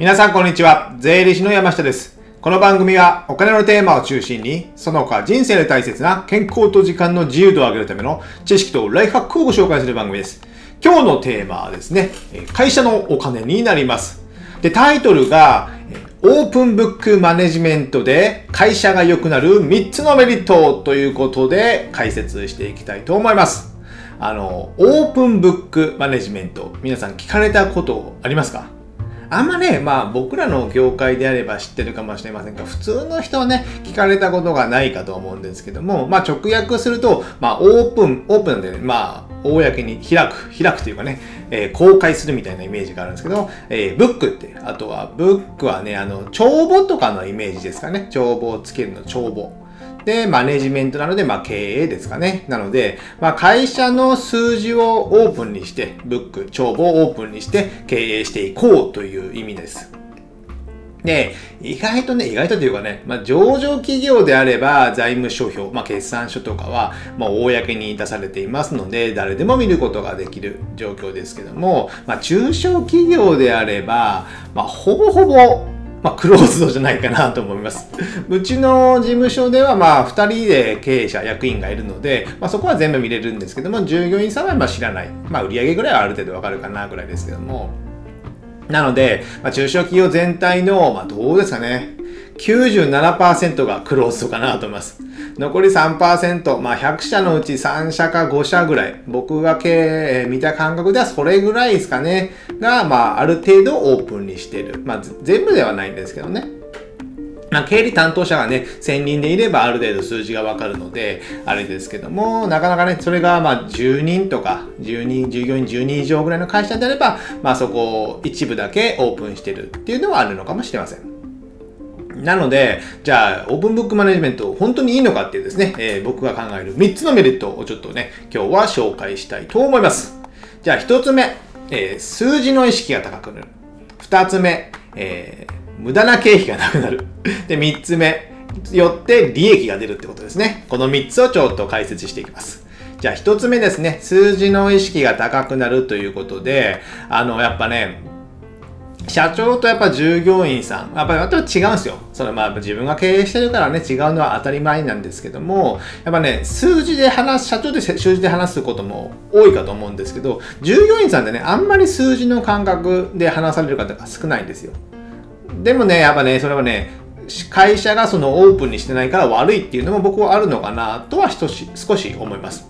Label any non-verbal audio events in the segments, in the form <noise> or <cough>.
皆さんこんにちは。税理士の山下です。この番組はお金のテーマを中心に、その他人生で大切な健康と時間の自由度を上げるための知識とライフハックをご紹介する番組です。今日のテーマはですね、会社のお金になります。で、タイトルが、オープンブックマネジメントで会社が良くなる3つのメリットということで解説していきたいと思います。あの、オープンブックマネジメント、皆さん聞かれたことありますか？あんまね、まあ僕らの業界であれば知ってるかもしれませんが、普通の人はね、聞かれたことがないかと思うんですけども、まあ直訳すると、まあオープン、オープンでね、まあ公に開く、開くというかね、えー公開するみたいなイメージがあるんですけど、えーブックって、あとはブックはね、あの、帳簿とかのイメージですかね。帳簿をつけるの帳簿。で、マネジメントなので、まあ、経営ですかね。なので、まあ、会社の数字をオープンにして、ブック、帳簿をオープンにして経営していこうという意味です。で、意外とね、意外とというかね、まあ、上場企業であれば、財務諸表、まあ、決算書とかは、まあ、公に出されていますので、誰でも見ることができる状況ですけども、まあ、中小企業であれば、まあ、ほぼほぼ、まあ、クローズドじゃないかなと思います。<laughs> うちの事務所では、まあ、2人で経営者、役員がいるので、まあ、そこは全部見れるんですけども、従業員さんはま知らない。まあ、売上ぐらいはある程度わかるかなぐらいですけども。なので、まあ、中小企業全体の、まあ、どうですかね。97%がクローズドかなと思います。残り3%、まあ、100社のうち3社か5社ぐらい、僕が経営見た感覚ではそれぐらいですかね、が、まあ、ある程度オープンにしてる。まあ、全部ではないんですけどね。まあ、経理担当者がね、1000人でいればある程度数字がわかるので、あれですけども、なかなかね、それがまあ10人とか、10人、従業員10人以上ぐらいの会社であれば、まあそこを一部だけオープンしてるっていうのはあるのかもしれません。なので、じゃあ、オープンブックマネジメント、本当にいいのかっていうですね、えー僕が考える3つのメリットをちょっとね、今日は紹介したいと思います。じゃあ、1つ目、えー数字の意識が高くなる。2つ目、えー無駄な経費がなくなる。で、3つ目、よって利益が出るってことですね。この3つをちょっと解説していきます。じゃあ1つ目ですね、数字の意識が高くなるということで、あの、やっぱね、社長とやっぱ従業員さん、やっぱり私は違うんですよ。それまあ自分が経営してるからね、違うのは当たり前なんですけども、やっぱね、数字で話す、社長で数字で話すことも多いかと思うんですけど、従業員さんでね、あんまり数字の感覚で話される方が少ないんですよ。でもね、やっぱね、それはね、会社がそのオープンにしてないから悪いっていうのも僕はあるのかなとは少し少し思います。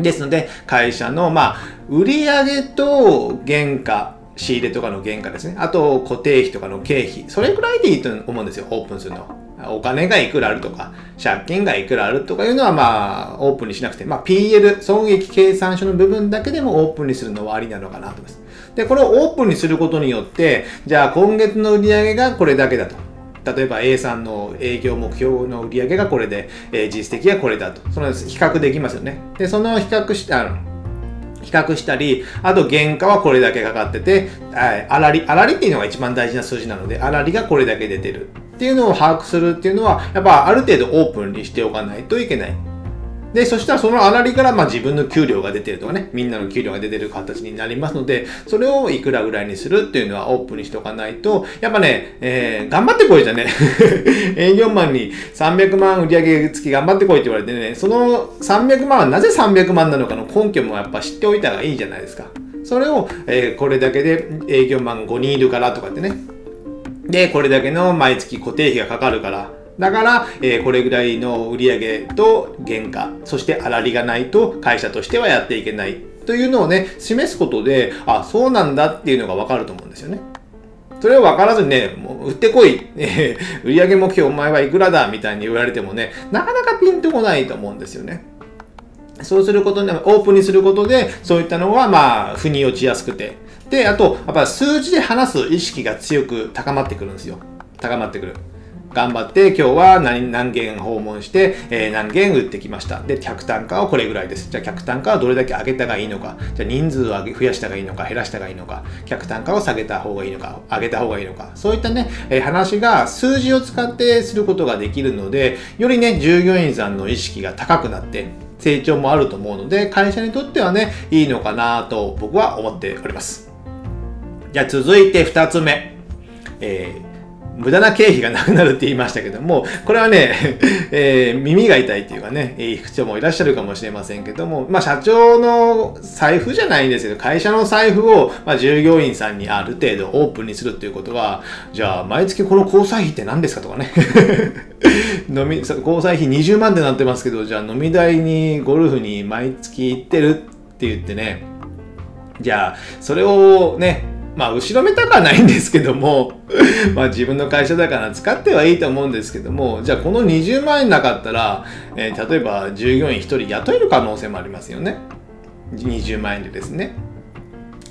ですので、会社の、まあ、売上と原価、仕入れとかの原価ですね。あと、固定費とかの経費。それくらいでいいと思うんですよ、オープンするの。お金がいくらあるとか、借金がいくらあるとかいうのは、まあ、オープンにしなくて、まあ、PL、損益計算書の部分だけでもオープンにするのはありなのかなと思います。で、これをオープンにすることによって、じゃあ今月の売り上げがこれだけだと。例えば A さんの営業目標の売り上げがこれで、えー実績がこれだと。その比較できますよね。で、その比較してあの比較したり、あと原価はこれだけかかってて、あらり、あらりっていうのが一番大事な数字なので、あらりがこれだけ出てるっていうのを把握するっていうのは、やっぱある程度オープンにしておかないといけない。で、そしたらそのあらりからまあ自分の給料が出てるとかね、みんなの給料が出てる形になりますので、それをいくらぐらいにするっていうのはオープンにしておかないと、やっぱね、えー頑張ってこいじゃね、<laughs> 営業マンに300万売上月頑張ってこいって言われてね、その300万はなぜ300万なのかの根拠もやっぱ知っておいた方がいいじゃないですか。それを、えーこれだけで営業マン5人いるからとかってね、で、これだけの毎月固定費がかかるから。だから、えーこれぐらいの売上と原価、そして粗利がないと会社としてはやっていけないというのをね、示すことで、あ、そうなんだっていうのがわかると思うんですよね。それを分からずにね、もう売ってこい、えー売上目標お前はいくらだみたいに言われてもね、なかなかピンとこないと思うんですよね。そうすることに、オープンにすることで、そういったのは、まあ、腑に落ちやすくて。で、あと、やっぱ数字で話す意識が強く高まってくるんですよ。高まってくる。頑張って今日は何何件訪問して、えー何件売ってきました。で、客単価はこれぐらいです。じゃあ客単価はどれだけ上げたがいいのか。じゃあ人数を増やしたがいいのか、減らしたがいいのか。客単価を下げた方がいいのか、上げた方がいいのか。そういったね、えー話が数字を使ってすることができるので、よりね、従業員さんの意識が高くなって、成長もあると思うので、会社にとってはね、いいのかなと僕は思っております。じゃあ続いて2つ目。えー無駄な経費がなくなるって言いましたけども、これはね、<laughs> えー、耳が痛いっていうかね、いい人もいらっしゃるかもしれませんけども、まあ社長の財布じゃないんですけど、会社の財布を、まあ、従業員さんにある程度オープンにするっていうことは、じゃあ毎月この交際費って何ですかとかね。<laughs> 飲み、交際費20万ってなってますけど、じゃあ飲み代にゴルフに毎月行ってるって言ってね、じゃあそれをね、まあ、後ろめたくはないんですけども <laughs> まあ自分の会社だから使ってはいいと思うんですけども、じゃあこの20万円なかったら、えー、例えば従業員1人雇える可能性もありますよね。20万円でですね。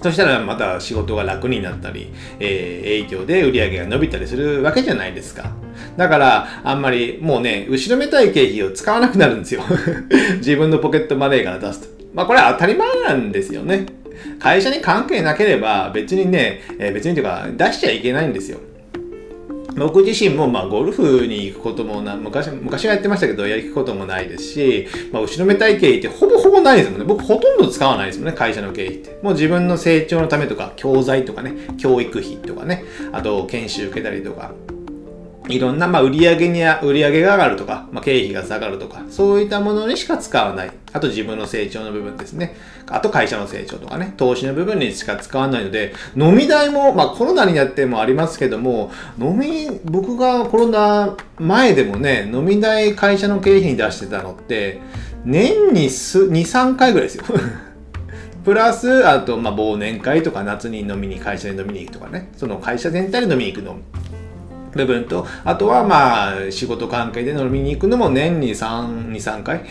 そしたらまた仕事が楽になったり、えー、営業で売り上げが伸びたりするわけじゃないですか。だから、あんまりもうね、後ろめたい経費を使わなくなるんですよ。<laughs> 自分のポケットマネーから出すと。まあこれは当たり前なんですよね。会社に関係なければ別にね、えー、別にというか出しちゃいけないんですよ。僕自身もまあゴルフに行くこともな昔昔はやってましたけどやることもないですし、まあ、後ろめたい経費ってほぼほぼないですもんね。僕ほとんど使わないですもんね会社の経費って。もう自分の成長のためとか教材とかね教育費とかねあと研修受けたりとか。いろんな、まあ、売上に、売上が上がるとか、まあ、経費が下がるとか、そういったものにしか使わない。あと自分の成長の部分ですね。あと会社の成長とかね、投資の部分にしか使わないので、飲み代も、まあコロナになってもありますけども、飲み、僕がコロナ前でもね、飲み代会社の経費に出してたのって、年に数2、3回ぐらいですよ。<laughs> プラス、あと、まあ、忘年会とか夏に飲みに、会社で飲みに行くとかね、その会社全体で飲みに行くの部分と、あとはまあ、仕事関係で飲みに行くのも年に3、2、3回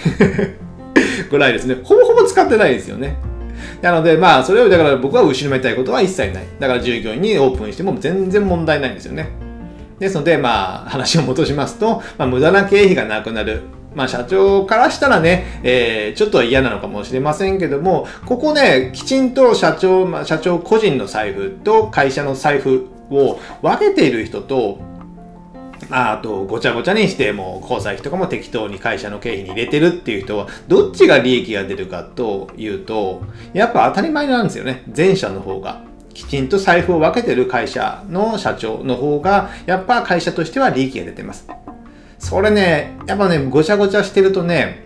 <laughs> ぐらいですね。ほぼほぼ使ってないですよね。なので、まあ、それを、だから僕は後ろめたいことは一切ない。だから従業員にオープンしても全然問題ないんですよね。ですので、まあ、話を戻しますと、まあ、無駄な経費がなくなる。まあ、社長からしたらね、えー、ちょっと嫌なのかもしれませんけども、ここね、きちんと社長、まあ、社長個人の財布と会社の財布を分けている人と、あと、ごちゃごちゃにして、もう、交際費とかも適当に会社の経費に入れてるっていう人は、どっちが利益が出るかというと、やっぱ当たり前なんですよね。前者の方が。きちんと財布を分けてる会社の社長の方が、やっぱ会社としては利益が出てます。それね、やっぱね、ごちゃごちゃしてるとね、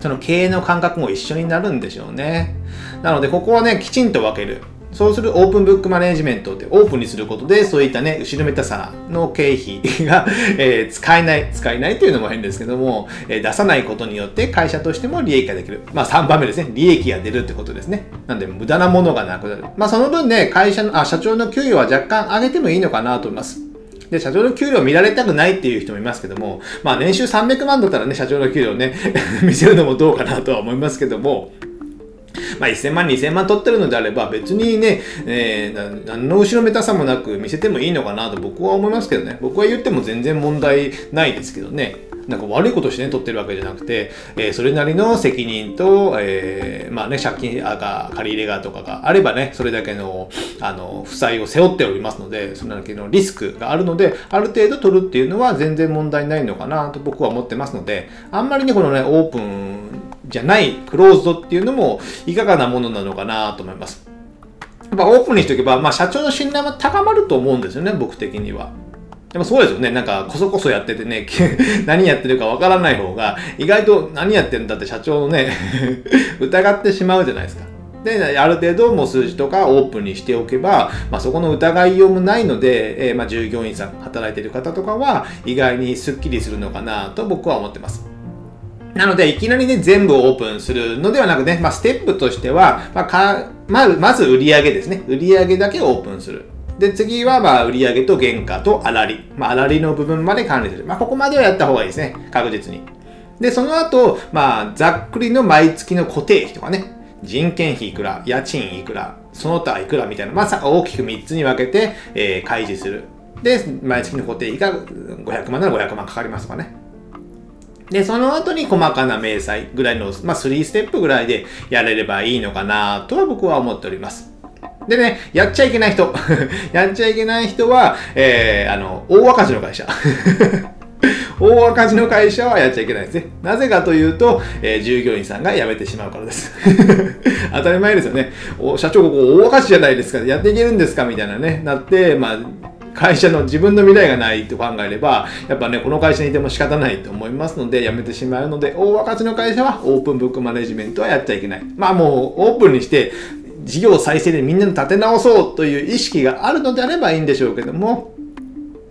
その経営の感覚も一緒になるんでしょうね。なので、ここはね、きちんと分ける。そうするオープンブックマネジメントってオープンにすることで、そういったね、後ろめたさの経費が <laughs> えー、使えない、使えないというのも変ですけども、えー、出さないことによって会社としても利益ができる。まあ3番目ですね。利益が出るってことですね。なんで無駄なものがなくなる。まあその分ね、会社の、あ、社長の給与は若干上げてもいいのかなと思います。で、社長の給料見られたくないっていう人もいますけども、まあ年収300万だったらね、社長の給料ね <laughs> 見せるのもどうかなとは思いますけども、まあ、1000万、2000万取ってるのであれば、別にね、えー、何の後ろめたさもなく見せてもいいのかなと僕は思いますけどね。僕は言っても全然問題ないですけどね。なんか悪いことしてね、取ってるわけじゃなくて、えー、それなりの責任と、えー、まあね、借金が、借り入れがとかがあればね、それだけの、あの、負債を背負っておりますので、それだけのリスクがあるので、ある程度取るっていうのは全然問題ないのかなと僕は思ってますので、あんまりね、このね、オープンじゃないクローズドっていうのもいかがなものなのかなと思います。やっぱオープンにしておけば、まあ社長の信頼は高まると思うんですよね、僕的には。でもそうですよね。なんか、こそこそやっててね、<laughs> 何やってるかわからない方が、意外と何やってんだって社長のね <laughs> 疑ってしまうじゃないですか。で、ある程度もう数字とかオープンにしておけば、まあ、そこの疑いようもないので、えー、まあ従業員さん、働いてる方とかは、意外にスッキリするのかなと僕は思ってます。なので、いきなりね、全部オープンするのではなくね、まあ、ステップとしては、まあ、かまず、まず売上ですね。売上だけオープンする。で、次は、まあ、売上と原価と粗利。まあ、粗利の部分まで管理する。まあ、ここまではやった方がいいですね。確実に。で、その後、まあ、ざっくりの毎月の固定費とかね。人件費いくら、家賃いくら、その他いくらみたいな、まあ、大きく3つに分けて、えー、開示する。で、毎月の固定費が500万なら500万かかりますとかね。で、その後に細かな明細ぐらいの、まあ、3ステップぐらいでやれればいいのかなとは僕は思っております。でね、やっちゃいけない人。<laughs> やっちゃいけない人は、えー、あの、大赤字の会社。<laughs> 大赤字の会社はやっちゃいけないですね。なぜかというと、えー、従業員さんが辞めてしまうからです。<laughs> 当たり前ですよね。お社長、ここ大赤字じゃないですか。やっていけるんですか？みたいなね、なって、まあ、会社の自分の未来がないと考えれば、やっぱね、この会社にいても仕方ないと思いますので、辞めてしまうので、大若手の会社はオープンブックマネジメントはやっちゃいけない。まあもうオープンにして、事業再生でみんなで立て直そうという意識があるのであればいいんでしょうけども、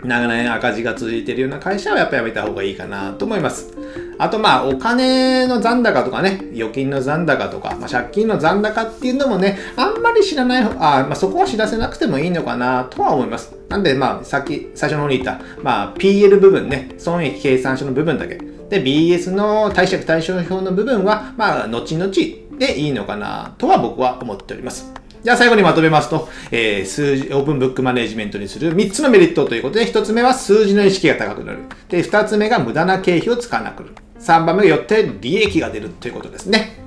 長年赤字が続いているような会社はやっぱやめた方がいいかなと思います。あとまあお金の残高とかね、預金の残高とか、まあ、借金の残高っていうのもね、あんまり知らない、あまあ、そこは知らせなくてもいいのかなとは思います。なんでまあさっき最初の方に言った、まあ PL 部分ね、損益計算書の部分だけ。で、BS の貸借対照表の部分は、まあ後々でいいのかなとは僕は思っております。じゃあ最後にまとめますと、えー、数字、オープンブックマネジメントにする3つのメリットということで、1つ目は数字の意識が高くなる。で、2つ目が無駄な経費を使わなくなる。3番目がよって利益が出るということですね。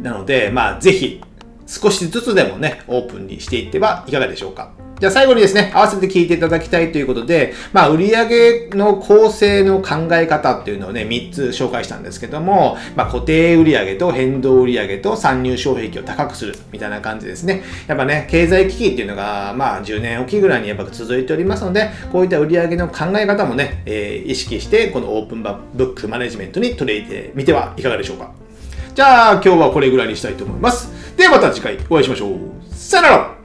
なので、まあ、ぜひ、少しずつでもね、オープンにしていってはいかがでしょうか。じゃあ最後にですね、合わせて聞いていただきたいということで、まあ、売上の構成の考え方っていうのをね、3つ紹介したんですけども、まあ、固定売上と変動売上と参入障壁を高くするみたいな感じですね。やっぱね、経済危機っていうのが、まあ、10年おきぐらいにやっぱ続いておりますので、こういった売上の考え方もね、えー、意識して、このオープンブックマネジメントに取り入れてみてはいかがでしょうか。じゃあ、今日はこれぐらいにしたいと思います。ではまた次回お会いしましょう。さよなら